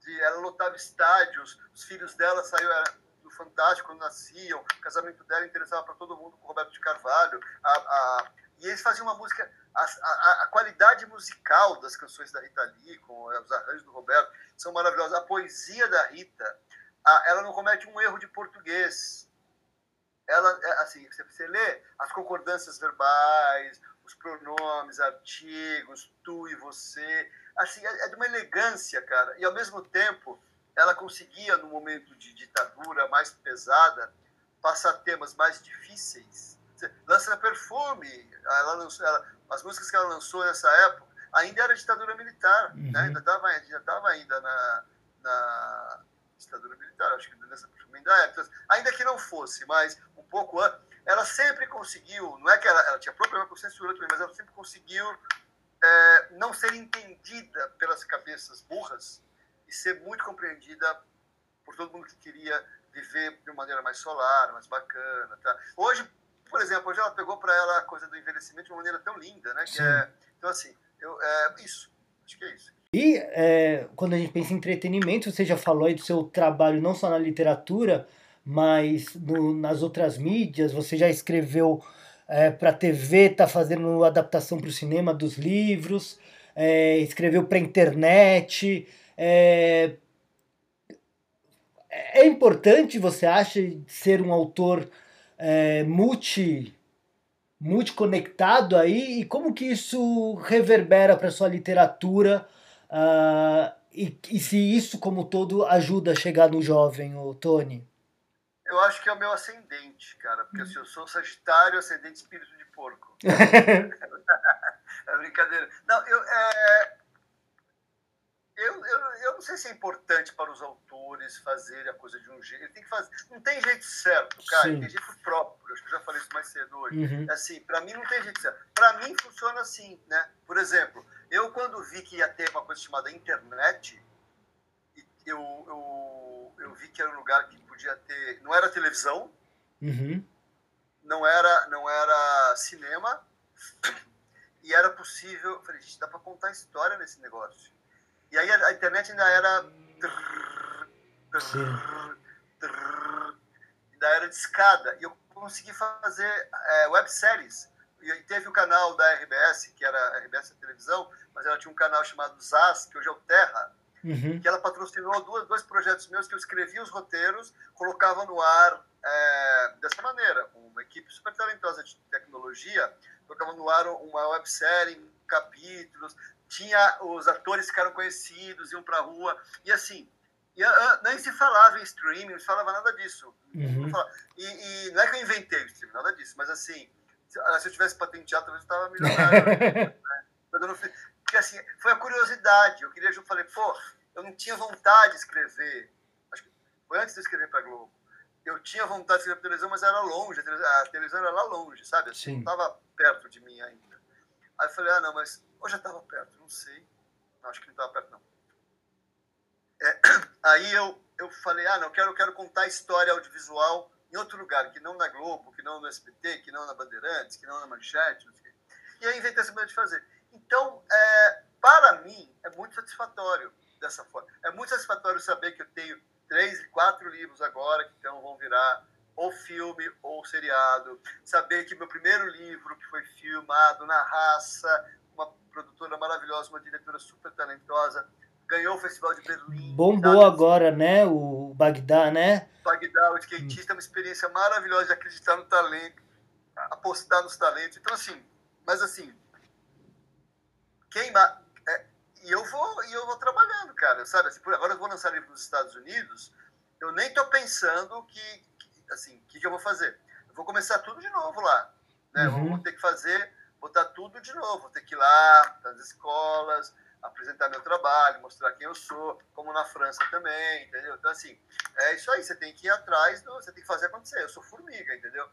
de, ela lotava estádios, os filhos dela saíram Fantástico quando nasciam, o casamento dela interessava para todo mundo com o Roberto de Carvalho, a, a, e eles faziam uma música, a, a, a, qualidade musical das canções da Rita Lee, com os arranjos do Roberto, são maravilhosas. A poesia da Rita, ela não comete um erro de português. Ela, é, assim, você, você lê as concordâncias verbais, os pronomes, artigos, tu e você, assim, é, é de uma elegância, cara. E ao mesmo tempo, ela conseguia, no momento de ditadura mais pesada, passar temas mais difíceis. Lança perfume, ela lançou, ela, as músicas que ela lançou nessa época ainda era ditadura militar, Uhum. né? ainda estava ainda, tava ainda na, na ditadura militar, acho que nessa perfume ainda é. Então, ainda que não fosse, mas um pouco antes, ela sempre conseguiu, não é que ela, ela tinha problema com censura também, mas ela sempre conseguiu é, não ser entendida pelas cabeças burras e ser muito compreendida por todo mundo que queria viver de uma maneira mais solar, mais bacana. Tá? Hoje, por exemplo, hoje ela pegou para ela a coisa do envelhecimento de uma maneira tão linda, né? É, então, assim, eu, é isso. Acho que é isso. E é, quando a gente pensa em entretenimento, você já falou aí do seu trabalho não só na literatura, mas no, nas outras mídias. Você já escreveu é, para TV, está fazendo adaptação para o cinema dos livros, é, escreveu para internet. É, é importante, você acha, ser um autor é, multi multiconectado aí e como que isso reverbera para sua literatura uh, e, e, se isso como todo ajuda a chegar no jovem, o Tony? Eu acho que é o meu ascendente, cara, porque assim, eu sou Sagitário, ascendente espírito de porco. é brincadeira. Não, eu, é, eu, eu, eu não sei se é importante para os autores fazerem a coisa de um jeito. Tem que fazer. Não tem jeito certo, cara. Sim. Tem jeito próprio. Acho que eu já falei isso mais cedo hoje. Uhum. Assim, para mim não tem jeito certo. Para mim funciona assim, né? Por exemplo, eu quando vi que ia ter uma coisa chamada internet, eu, eu, eu vi que era um lugar que podia ter. Não era televisão, uhum. não, era, não era cinema, e era possível. Eu falei, gente, dá para contar história nesse negócio. E aí a, a internet ainda era. Ainda era de escada. E eu consegui fazer é, webséries. E teve o canal da RBS, que era a RBS televisão, mas ela tinha um canal chamado ZAS, que hoje é o Terra, uhum. que ela patrocinou duas, dois projetos meus que eu escrevia os roteiros, colocava no ar é, dessa maneira, uma equipe super talentosa de tecnologia, colocava no ar uma websérie, capítulos, tinha os atores ficaram conhecidos, iam para a rua, e assim, e, nem se falava em streaming, não se falava nada disso. Uhum. Não e, e, não é que eu inventei o streaming, nada disso, mas assim, se, se eu tivesse patenteado, talvez eu estava milionário. né? mas eu não fiz, porque assim, foi a curiosidade, eu queria, eu falei, pô, eu não tinha vontade de escrever, acho que foi antes de eu escrever para Globo, eu tinha vontade de escrever televisão, mas era longe, a televisão, a televisão era lá longe, sabe? Assim, Sim. não estava perto de mim ainda. Aí eu falei, ah, não, mas hoje já estava perto, não sei. Não, acho que não estava perto, não. É, aí eu, eu falei, ah, não, eu quero, eu quero contar história audiovisual em outro lugar, que não na Globo, que não no SBT, que não na Bandeirantes, que não na Manchete, não sei o quê. E aí inventei essa maneira de fazer. Então, é, para mim, é muito satisfatório dessa forma. É muito satisfatório saber que eu tenho três quatro livros agora que então vão virar ou filme ou seriado. Saber que meu primeiro livro, que foi filmado na raça, uma produtora maravilhosa, uma diretora super talentosa, ganhou o Festival de Berlim. Bombou sabe? agora, né? O Bagdá, né? Bagdá, o skatista, é uma experiência maravilhosa de acreditar no talento, apostar nos talentos. Então, assim, mas assim, queima. É, e eu vou e eu vou trabalhando, cara, sabe? Assim, por agora eu vou lançar livro nos Estados Unidos, eu nem tô pensando que assim, o que, que eu vou fazer? Eu vou começar tudo de novo lá, né? Uhum. Vou ter que fazer, botar tudo de novo, vou ter que ir lá nas escolas, apresentar meu trabalho, mostrar quem eu sou, como na França também, entendeu? Então, assim, é isso aí, você tem que ir atrás, do, você tem que fazer acontecer. Eu sou formiga, entendeu?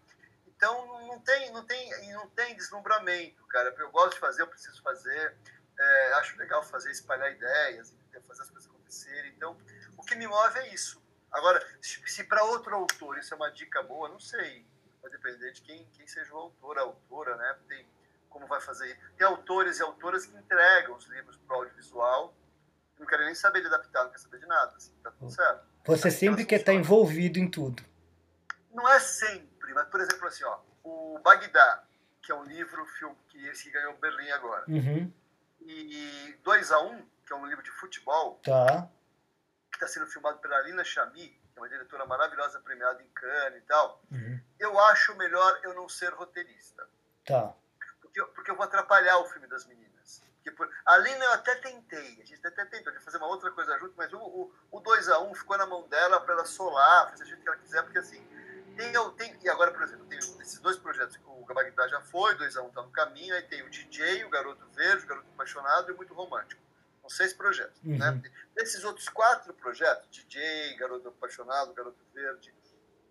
Então, não tem, não tem, não tem deslumbramento, cara. Eu gosto de fazer, eu preciso fazer. É, acho legal fazer, espalhar ideias, fazer as coisas acontecerem. Então, o que me move é isso. Agora, se, para outro autor isso é uma dica boa, não sei. Vai depender de quem, quem seja o autor, a autora, né? Tem, como vai fazer. Tem autores e autoras que entregam os livros para o audiovisual, não querem nem saber de adaptar, não quer saber de nada, assim, tá tudo certo. Você sempre quer estar envolvido em tudo. Não é sempre, mas por exemplo assim, ó, o Bagdá, que é um livro, filme que esse ganhou Berlim agora, Uhum. e 2 a 1 um, que é um livro de futebol, Tá. Que está sendo filmado pela Lina Chami, que é uma diretora maravilhosa, premiada em Cannes e tal, Uhum. eu acho melhor eu não ser roteirista. Tá. porque, eu- porque eu vou atrapalhar o filme das meninas. Porque por, a Lina eu até tentei, a gente até tentou de fazer uma outra coisa junto, mas o, o, 2x1 ficou na mão dela para ela solar, fazer o jeito que ela quiser, porque assim, tem, eu- tem, e agora, por exemplo, tem esses dois projetos, que o Bagdá já foi, 2x1 tá no caminho, aí tem o DJ, o Garoto Verde, o Garoto Apaixonado e o Muito Romântico. Seis projetos, Uhum. né? Desses outros quatro projetos, DJ, Garoto Apaixonado, Garoto Verde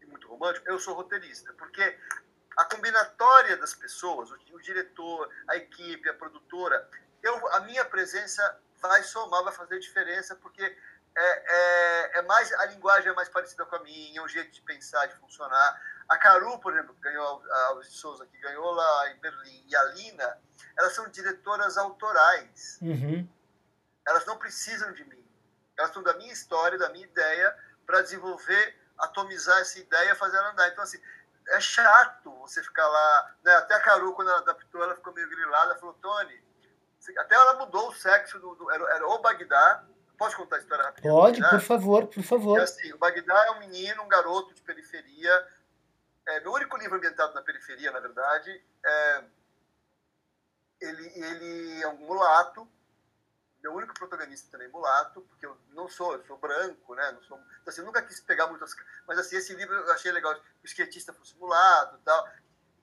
e Muito Romântico, eu sou roteirista, porque a combinatória das pessoas, o, o diretor, a equipe, a produtora, eu, a minha presença vai somar, vai fazer diferença, porque é, é, é mais a linguagem é mais parecida com a minha, é um jeito de pensar, de funcionar. A Caru, por exemplo, que ganhou a Souza, que ganhou lá em Berlim, e a Lina, elas são diretoras autorais. Uhum. Elas não precisam de mim. Elas estão da minha história, da minha ideia, para desenvolver, atomizar essa ideia, fazer ela andar. Então, assim, é chato você ficar lá. Né? Até a Caru, quando ela adaptou, ela ficou meio grilada. Falou, Tony, até ela mudou o sexo do. do- era, era o Bagdá. Posso contar a história rapidinho? Pode, por favor, por favor. assim, o Bagdá é um menino, um garoto de periferia. É, meu único livro ambientado na periferia, na verdade, é, ele, ele é um mulato. Meu único protagonista também mulato, porque eu não sou, eu sou branco, né? Não sou, então, assim, eu nunca quis pegar muitas. Mas assim, esse livro eu achei legal, que o skatista fosse mulato e tal.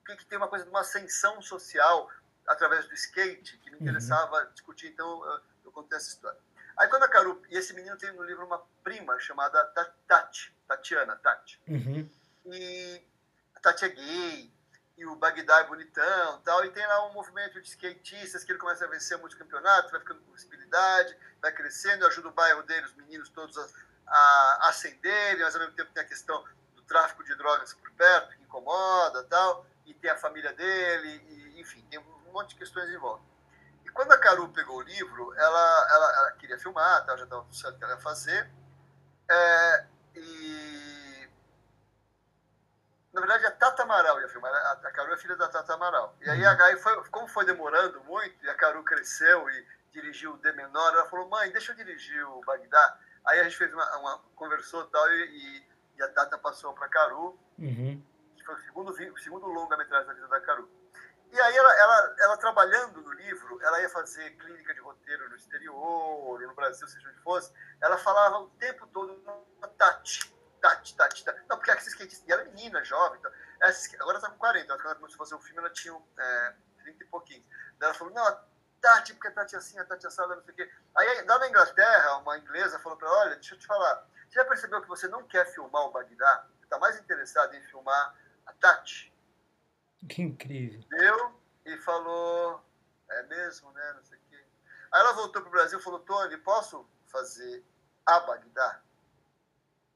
Que, que tem uma coisa de uma ascensão social através do skate, que me Uhum. interessava discutir, então eu, eu contei essa história. Aí quando a Caru, e esse menino tem no livro uma prima chamada Ta- Tati, Tatiana, Tati. Uhum. E a Tati é gay, e o Bagdá é bonitão tal, e tem lá um movimento de skatistas que ele começa a vencer muitos campeonatos, vai ficando com visibilidade, vai crescendo, ajuda o bairro dele, os meninos todos a, a mas ao mesmo tempo tem a questão do tráfico de drogas por perto, que incomoda tal, e tem a família dele, e, enfim, tem um monte de questões em volta. E quando a Caru pegou o livro, ela, ela, ela queria filmar, tal, já estava tudo certo que ela ia fazer, é, e na verdade, a Tata Amaral ia filmar. A, a Caru é filha da Tata Amaral. E aí, a, aí foi, como foi demorando muito, e a Caru cresceu e dirigiu o D menor, ela falou, mãe, deixa eu dirigir o Bagdá. Aí a gente fez uma, uma conversou tal, e, e, e a Tata passou para a Caru, Uhum. que foi o segundo, o segundo longa-metragem da vida da Caru. E aí, ela, ela, ela trabalhando no livro, ela ia fazer clínica de roteiro no exterior, no Brasil, seja onde fosse, ela falava o tempo todo, Tati, Tati, Tati, Tati. Não, porque essa skatista, e ela é menina, jovem, então, essa, agora ela tá com 40, quando ela começou a fazer o filme, ela tinha é, 30 e pouquinho. Daí ela falou, não, a Tati, porque a Tati é assim, a Tati é assada, não sei o quê. Aí, lá na Inglaterra, uma inglesa falou para ela, olha, deixa eu te falar, você já percebeu que você não quer filmar o Bagdá? está mais interessada em filmar a Tati. Que incrível. Deu e falou, é mesmo, né? Não sei o quê. Aí ela voltou para o Brasil e falou, Tony, posso fazer a Bagdá?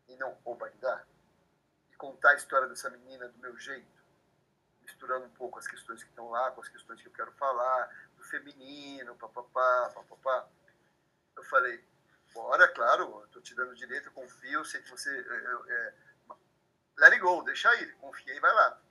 E não Bagdá? E contar a história dessa menina do meu jeito? Misturando um pouco as questões que estão lá com as questões que eu quero falar, do feminino, papapá, papapá. Eu falei, bora, claro, estou te dando direito, eu confio, sei que você... É, é, let it go, deixa aí, confia e vai lá.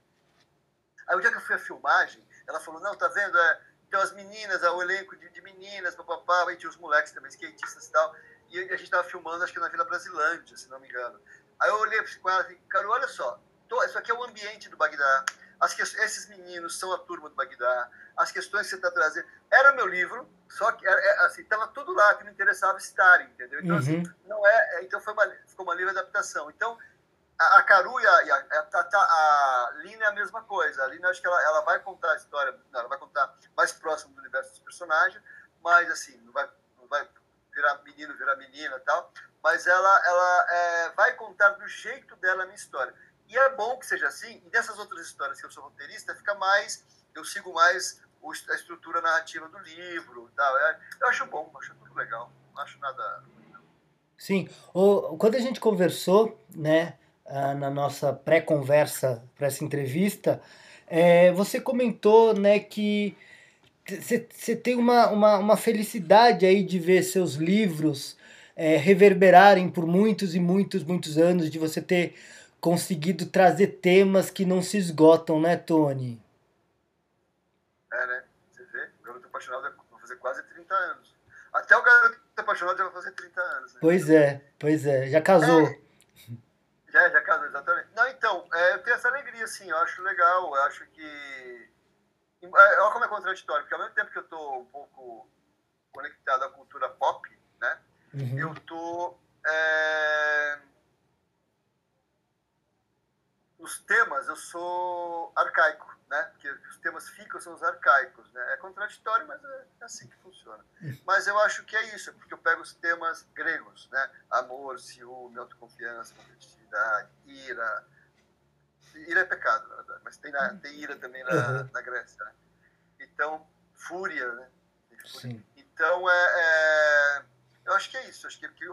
Aí o dia que eu fui à filmagem, ela falou, não, tá vendo, é, então as meninas, é, o elenco de, de meninas, papapá, e tinha os moleques também, skatistas e tal, e a gente estava filmando, acho que na Vila Brasilândia, se não me engano. Aí eu olhei com ela e falei, cara, olha só, tô, isso aqui é o ambiente do Bagdá, as que, esses meninos são a turma do Bagdá, as questões que você está trazendo. Era meu livro, só que era, é, assim, estava tudo lá que me interessava estar, entendeu? Então, assim, uhum. assim, não é, é, então foi uma, ficou uma livre adaptação. Então, a, a Caru e a, a, a, a, Lina é a mesma coisa. A Lina, acho que ela, ela vai contar a história, não, ela vai contar mais próximo do universo dos personagens, mas, assim, não vai, não vai virar menino, virar menina e tal, mas ela, ela é, vai contar do jeito dela a minha história. E é bom que seja assim, e dessas outras histórias que eu sou roteirista, fica mais, eu sigo mais a estrutura narrativa do livro tal. É, eu acho bom, acho tudo legal, não acho nada... Sim, o, quando a gente conversou, né, ah, na nossa pré-conversa para essa entrevista, é, você comentou, né, que você tem uma, uma, uma felicidade aí de ver seus livros é, reverberarem por muitos e muitos, muitos anos, de você ter conseguido trazer temas que não se esgotam, né, Tony? É, né? Você vê, o Garoto Apaixonado vai fazer quase 30 anos. Até o Garoto Apaixonado já vai fazer 30 anos. Né? Pois é, pois é, já casou. É, já, já casou, exatamente. Não, então, é, eu tenho essa alegria, assim, eu acho legal, eu acho que... É, olha como é contraditório, porque ao mesmo tempo que eu estou um pouco conectado à cultura pop, né, uhum. eu estou... É os temas eu sou arcaico, né? Porque os temas ficam são os arcaicos, né? É contraditório, mas é assim que funciona. Mas eu acho que é isso, porque eu pego os temas gregos, né? Amor, ciúme, autoconfiança, competitividade, ira. Ira é pecado, na verdade, mas tem, na, tem ira também na, uhum. na Grécia, né? Então, fúria, né? Fúria. Então, é, é, eu acho que é isso. Acho que, que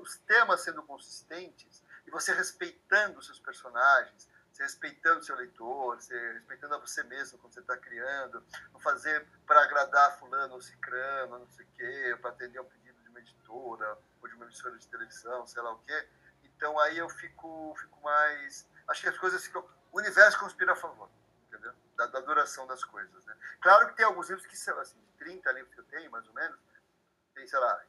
os temas sendo consistentes e você respeitando os seus personagens, você respeitando o seu leitor, você respeitando a você mesmo quando você está criando, não fazer para agradar fulano ou cicrano, não sei o quê, para atender um pedido de uma editora ou de uma emissora de televisão, sei lá o quê. Então aí eu fico, fico mais... Acho que as coisas ficam... O universo conspira a favor, entendeu? Da, da duração das coisas, né? Claro que tem alguns livros que são, assim, 30 livros que eu tenho, mais ou menos, tem, sei lá,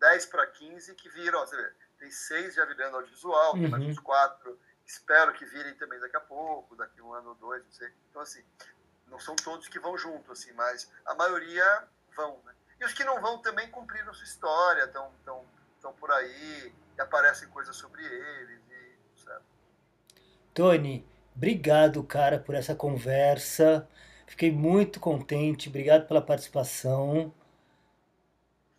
10 para 15 que viram, você vê, tem seis já virando audiovisual, uhum. tem mais uns quatro, espero que virem também daqui a pouco, daqui um ano ou dois, não sei. Então, assim, não são todos que vão junto, assim, mas a maioria vão, né? E os que não vão também cumpriram sua história, estão tão, tão por aí, e aparecem coisas sobre eles? Tony, obrigado, cara, por essa conversa. Fiquei muito contente, obrigado pela participação.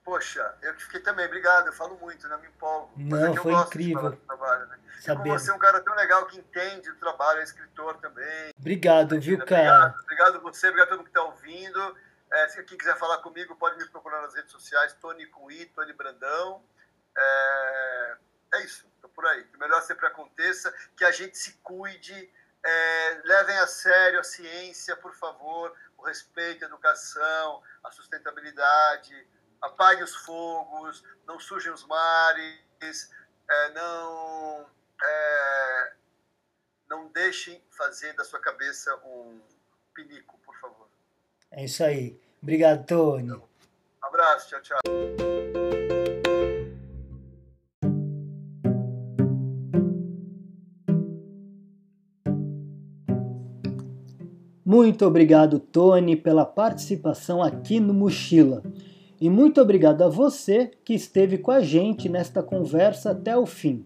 Poxa, eu que fiquei também, obrigado, eu falo muito, né? Me empolgo. Não, é foi incrível. Trabalho, né? Como você é um cara tão legal que entende o trabalho, é escritor também. Obrigado, viu, cara? Obrigado, obrigado você, obrigado a todo mundo que está ouvindo. É, se quem quiser falar comigo, pode me procurar nas redes sociais, Tony com I, Tony Brandão. É, é isso, por aí. Que o melhor sempre aconteça, que a gente se cuide, é, levem a sério a ciência, por favor, o respeito, a educação, a sustentabilidade apague os fogos, não sujem os mares, é, não, é, não deixem fazer da sua cabeça um pinico, por favor. É isso aí. Obrigado, Tony. Um abraço, tchau, tchau. Muito obrigado, Tony, pela participação aqui no Mochila. E muito obrigado a você que esteve com a gente nesta conversa até o fim.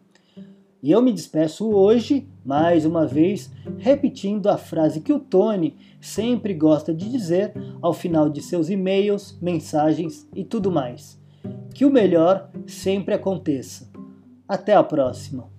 E eu me despeço hoje, mais uma vez, repetindo a frase que o Tony sempre gosta de dizer ao final de seus e-mails, mensagens e tudo mais. Que o melhor sempre aconteça. Até a próxima!